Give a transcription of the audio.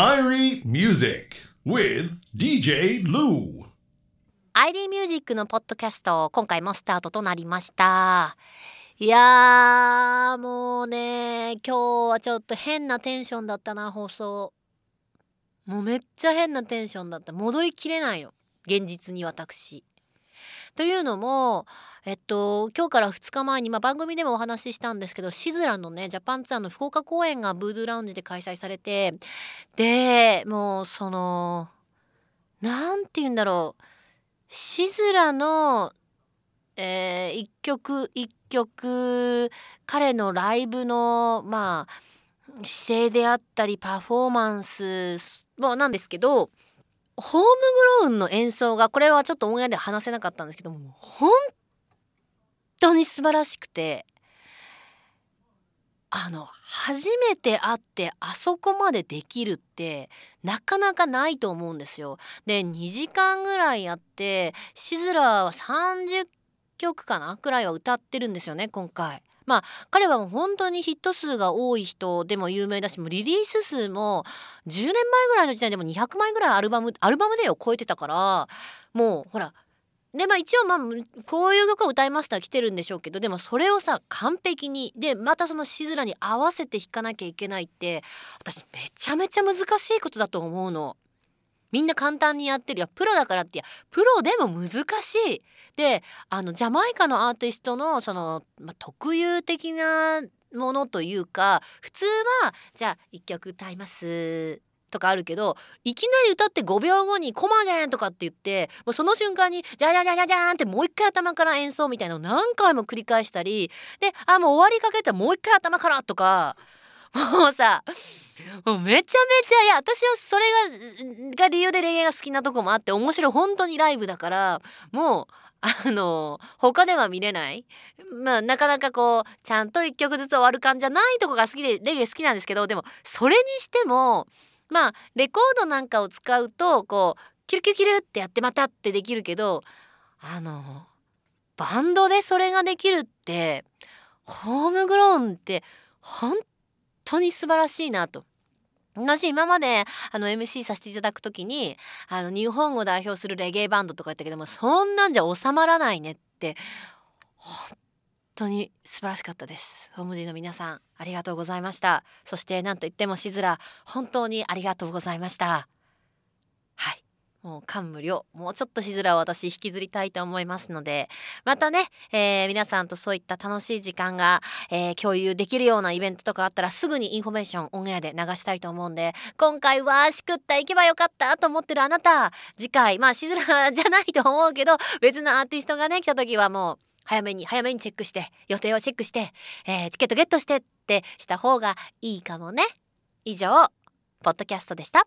IRI Music with DJ Lou. アイリーミュージックのポッドキャスト今回もスタートとなりました。いやもうね今日はちょっと変なテンションだったな放送。もうめっちゃ変なテンションだった。戻りきれないの。現実に私。というのもえっと今日から2日前に、まあ、番組でもお話ししたんですけどシズラのねジャパンツアーの福岡公演がブードゥーラウンジで開催されてでもうそのなんて言うんだろう。シズラの、えー、一曲一曲彼のライブのまあ姿勢であったりパフォーマンスもなんですけどホームグロウンの演奏がこれはちょっとオンエアで話せなかったんですけども本当に素晴らしくてあの初めて会ってあそこまでできるってなかなかないと思うんですよ。で2時間ぐらいやってシズラは30曲かなくらいは歌ってるんですよね今回。まあ彼はもう本当にヒット数が多い人でも有名だしもうリリース数も10年前ぐらいの時代でも200枚ぐらいアルバムアルバムデーを超えてたからもうほらでまあ一応まあこういう曲を歌いますとは来てるんでしょうけどでもそれをさ完璧にでまたそのしずらに合わせて弾かなきゃいけないって私めちゃめちゃ難しいことだと思うの。みんな簡単にやってるいやプロだからってやプロでも難しい。であのジャマイカのアーティストのその、ま、特有的なものというか普通はじゃあ一曲歌いますとかあるけどいきなり歌って5秒後に「コマゲン!」とかって言ってもうその瞬間に「じゃじゃじゃじゃじゃん!」ってもう一回頭から演奏みたいなのを何回も繰り返したりであもう終わりかけたらもう一回頭からとかもうさもうめちゃめちゃいや私はそれがが理由でレゲエが好きなとこもあって面白い本当にライブだからもうあの他では見れない。まあなかなかこうちゃんと1曲ずつ終わる感じじゃないとこが好きでレゲエ好きなんですけどでもそれにしてもまあレコードなんかを使うとこうキルキルキルってやってまたってできるけどあのバンドでそれができるってホームグローンって本当に素晴らしいなと。私今まであの MC させていただく時にあの日本を代表するレゲエバンドとか言ったけどもそんなんじゃ収まらないねって本当に素晴らしかったです。ホームジーの皆さんありがとうございました。そして何と言ってもしずら本当にありがとうございました。もう感無量。もうちょっと Sizzla を私引きずりたいと思いますのでまたね、えー、皆さんとそういった楽しい時間が、えー、共有できるようなイベントとかあったらすぐにインフォメーションオンエアで流したいと思うんで今回はしくった行けばよかったと思ってるあなた。次回まあ Sizzla じゃないと思うけど別のアーティストがね来た時はもう早めに早めにチェックして予定をチェックして、えー、チケットゲットしてってした方がいいかもね。以上ポッドキャストでした。